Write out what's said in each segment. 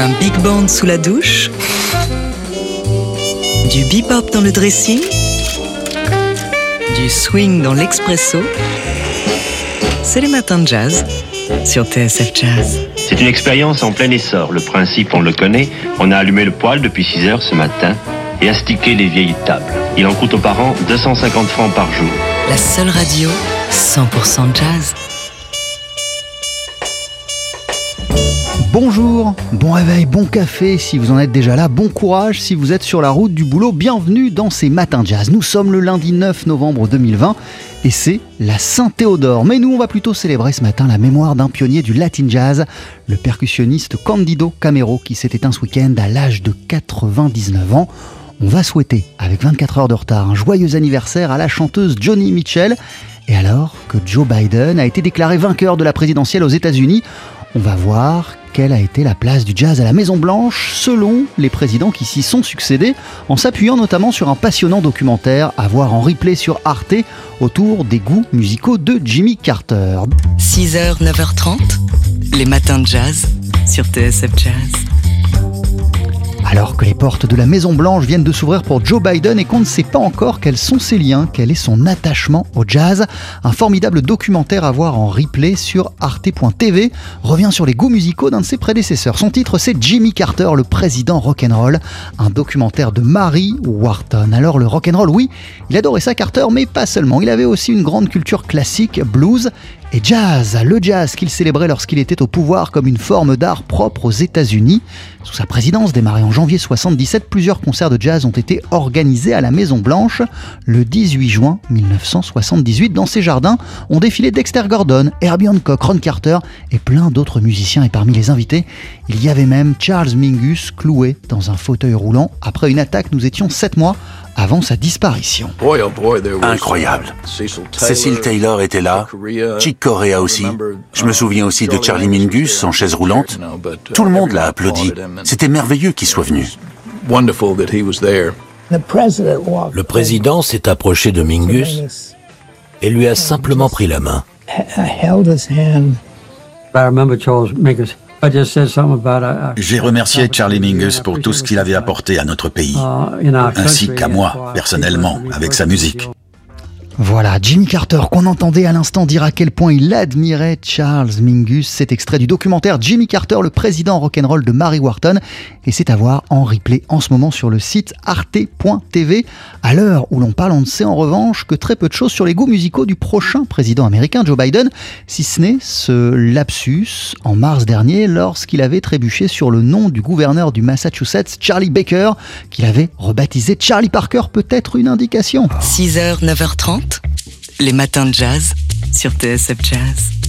Un big band sous la douche Du bebop dans le dressing Du swing dans l'expresso C'est les matins de jazz sur TSF Jazz. C'est une expérience en plein essor. Le principe, on le connaît. On a allumé le poêle depuis 6 heures ce matin et astiqué les vieilles tables. Il en coûte aux parents 250 francs par jour. La seule radio 100% jazz. Bonjour, bon réveil, bon café si vous en êtes déjà là, bon courage si vous êtes sur la route du boulot, bienvenue dans ces matins jazz. Nous sommes le lundi 9 novembre 2020 et c'est la Saint-Théodore. Mais nous on va plutôt célébrer ce matin la mémoire d'un pionnier du latin jazz, le percussionniste Candido Camero qui s'est éteint ce week-end à l'âge de 99 ans. On va souhaiter, avec 24 heures de retard, un joyeux anniversaire à la chanteuse Johnny Mitchell. Et alors que Joe Biden a été déclaré vainqueur de la présidentielle aux États-Unis, on va voir quelle a été la place du jazz à la Maison Blanche selon les présidents qui s'y sont succédés, en s'appuyant notamment sur un passionnant documentaire à voir en replay sur Arte autour des goûts musicaux de Jimmy Carter. 6h, 9h30, les matins de jazz sur TSF Jazz. Alors que les portes de la Maison Blanche viennent de s'ouvrir pour Joe Biden et qu'on ne sait pas encore quels sont ses liens, quel est son attachement au jazz, un formidable documentaire à voir en replay sur arte.tv revient sur les goûts musicaux d'un de ses prédécesseurs. Son titre c'est Jimmy Carter, le président rock'n'roll, un documentaire de Mary Wharton. Alors le rock'n'roll, oui, il adorait ça Carter, mais pas seulement. Il avait aussi une grande culture classique, blues et jazz, le jazz qu'il célébrait lorsqu'il était au pouvoir comme une forme d'art propre aux États-Unis. Sous sa présidence, démarrée en janvier 77, plusieurs concerts de jazz ont été organisés à la Maison Blanche. Le 18 juin 1978, dans ses jardins, ont défilé Dexter Gordon, Herbie Hancock, Ron Carter et plein d'autres musiciens. Et parmi les invités, il y avait même Charles Mingus cloué dans un fauteuil roulant. Après une attaque, nous étions sept mois avant sa disparition. Incroyable. Cecil Taylor était là, Chick Corea aussi. Je me souviens aussi de Charlie Mingus en chaise roulante. Tout le monde l'a applaudi. C'était merveilleux qu'il soit venu. Le président s'est approché de Mingus et lui a simplement pris la main. J'ai remercié Charlie Mingus pour tout ce qu'il avait apporté à notre pays, ainsi qu'à moi, personnellement, avec sa musique. Voilà, Jimmy Carter, qu'on entendait à l'instant dire à quel point il admirait Charles Mingus. Cet extrait du documentaire Jimmy Carter, le président rock'n'roll de Mary Wharton. Et c'est à voir en replay en ce moment sur le site arte.tv. À l'heure où l'on parle, on ne sait en revanche que très peu de choses sur les goûts musicaux du prochain président américain, Joe Biden, si ce n'est ce lapsus en mars dernier lorsqu'il avait trébuché sur le nom du gouverneur du Massachusetts, Charlie Baker, qu'il avait rebaptisé Charlie Parker, peut-être une indication. 6h, 9h30, les matins de jazz sur TSF Jazz.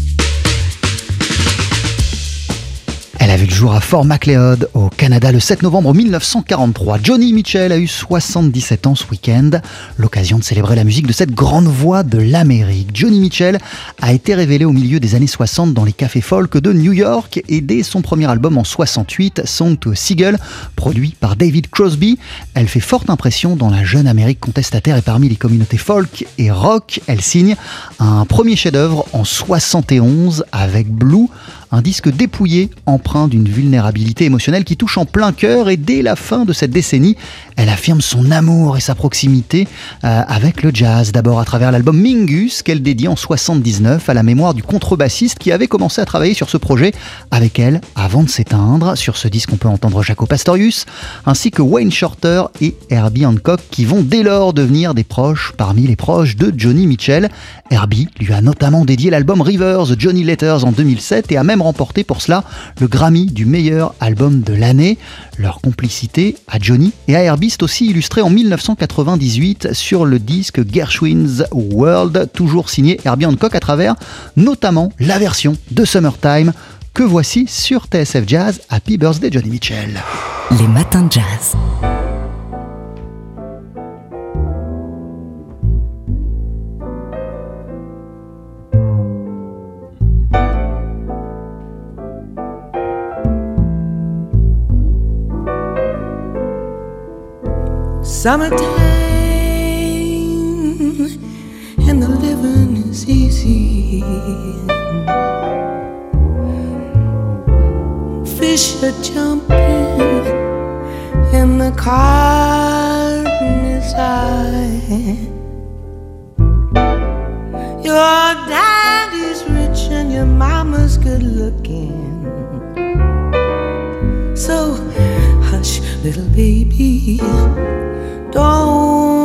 Elle a vu le jour à Fort Macleod, au Canada, le 7 novembre 1943. Johnny Mitchell a eu 77 ans ce week-end, l'occasion de célébrer la musique de cette grande voix de l'Amérique. Johnny Mitchell a été révélé au milieu des années 60 dans les cafés folk de New York et dès son premier album en 68, Song to a Seagull, produit par David Crosby, elle fait forte impression dans la jeune Amérique contestataire et parmi les communautés folk et rock. Elle signe un premier chef-d'œuvre en 71 avec Blue, un disque dépouillé, empreint d'une vulnérabilité émotionnelle qui touche en plein cœur et dès la fin de cette décennie, elle affirme son amour et sa proximité euh, avec le jazz. D'abord à travers l'album Mingus qu'elle dédie en 79 à la mémoire du contrebassiste qui avait commencé à travailler sur ce projet avec elle avant de s'éteindre. Sur ce disque, on peut entendre Jaco Pastorius ainsi que Wayne Shorter et Herbie Hancock qui vont dès lors devenir des proches parmi les proches de Johnny Mitchell. Herbie lui a notamment dédié l'album Rivers Johnny Letters en 2007 et a même remporté pour cela le Grammy du meilleur album de l'année. Leur complicité à Johnny et à Herbie aussi illustrée en 1998 sur le disque Gershwin's World, toujours signé Herbie Hancock à travers notamment la version de Summertime que voici sur TSF Jazz Happy Birthday Johnny Mitchell. Les matins de jazz. Summertime and the living is easy. Fish are jumping and the garden is high. Your daddy's rich and your mama's good looking. So hush, little baby, don't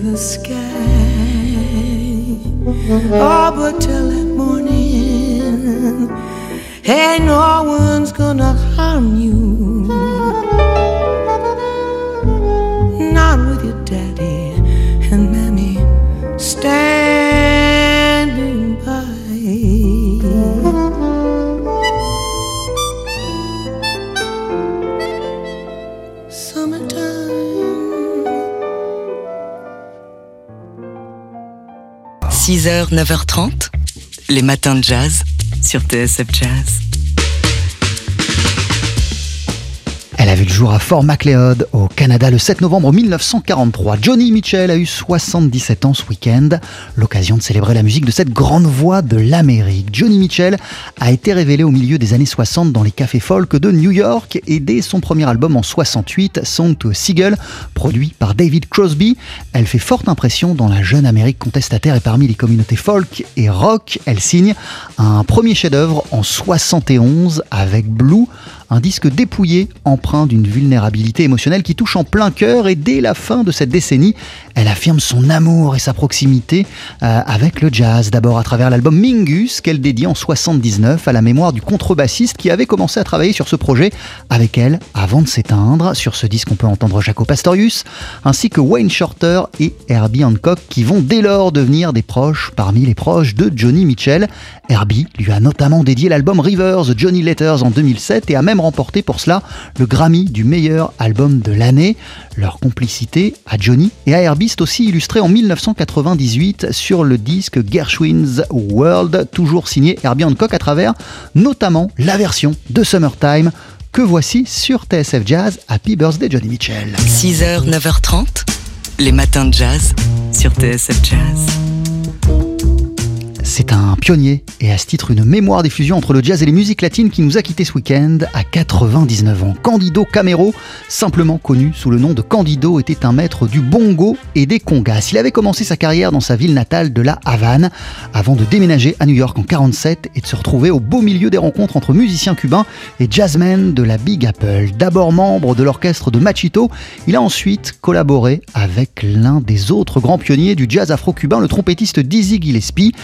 the sky. Oh, but till that morning, hey, no 6h, 9h30, les matins de jazz sur TSF Jazz. Elle a vu le jour à Fort Macleod, au Canada, le 7 novembre 1943. Johnny Mitchell a eu 77 ans ce week-end, l'occasion de célébrer la musique de cette grande voix de l'Amérique. Johnny Mitchell a été révélé au milieu des années 60 dans les cafés folk de New York et dès son premier album en 68, Song to a Seagull, produit par David Crosby, elle fait forte impression dans la jeune Amérique contestataire et parmi les communautés folk et rock. Elle signe un premier chef-d'œuvre en 71 avec Blue, un disque dépouillé, empreint d'une vulnérabilité émotionnelle qui touche en plein cœur et dès la fin de cette décennie, elle affirme son amour et sa proximité euh, avec le jazz. D'abord à travers l'album Mingus qu'elle dédie en 79 à la mémoire du contrebassiste qui avait commencé à travailler sur ce projet avec elle avant de s'éteindre. Sur ce disque, on peut entendre Jaco Pastorius ainsi que Wayne Shorter et Herbie Hancock qui vont dès lors devenir des proches parmi les proches de Johnny Mitchell. Herbie lui a notamment dédié l'album Rivers Johnny Letters en 2007 et a même remporté pour cela le Grammy du meilleur album de l'année. Leur complicité à Johnny et à Herbie est aussi illustrée en 1998 sur le disque Gershwin's World, toujours signé Herbie Hancock à travers notamment la version de Summertime que voici sur TSF Jazz Happy Birthday Johnny Mitchell. 6h, 9h30, les matins de jazz sur TSF Jazz. C'est un pionnier et à ce titre une mémoire des fusions entre le jazz et les musiques latines qui nous a quitté ce week-end à 99 ans. Candido Camero, simplement connu sous le nom de Candido, était un maître du bongo et des congas. Il avait commencé sa carrière dans sa ville natale de La Havane avant de déménager à New York en 47 et de se retrouver au beau milieu des rencontres entre musiciens cubains et jazzmen de la Big Apple. D'abord membre de l'orchestre de Machito, il a ensuite collaboré avec l'un des autres grands pionniers du jazz afro-cubain, le trompettiste Dizzy Gillespie.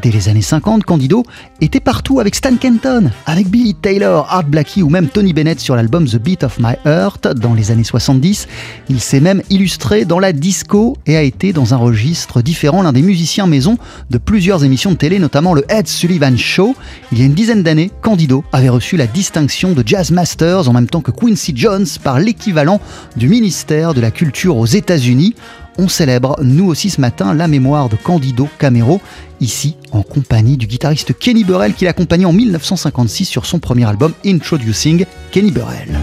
Dès les années 50, Candido était partout avec Stan Kenton, avec Billy Taylor, Art Blackie ou même Tony Bennett sur l'album The Beat of My Heart dans les années 70. Il s'est même illustré dans la disco et a été dans un registre différent l'un des musiciens maison de plusieurs émissions de télé, notamment le Ed Sullivan Show. Il y a une dizaine d'années, Candido avait reçu la distinction de Jazz Masters en même temps que Quincy Jones par l'équivalent du ministère de la Culture aux États-Unis on célèbre, nous aussi ce matin, la mémoire de Candido Camero, ici en compagnie du guitariste Kenny Burrell qui l'accompagnait en 1956 sur son premier album Introducing Kenny Burrell.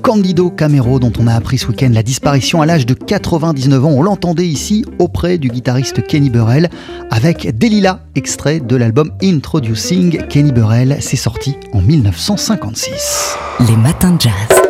Candido Camero, dont on a appris ce week-end la disparition à l'âge de 99 ans. On l'entendait ici auprès du guitariste Kenny Burrell avec Delila, extrait de l'album Introducing Kenny Burrell. C'est sorti en 1956. Les matins de jazz.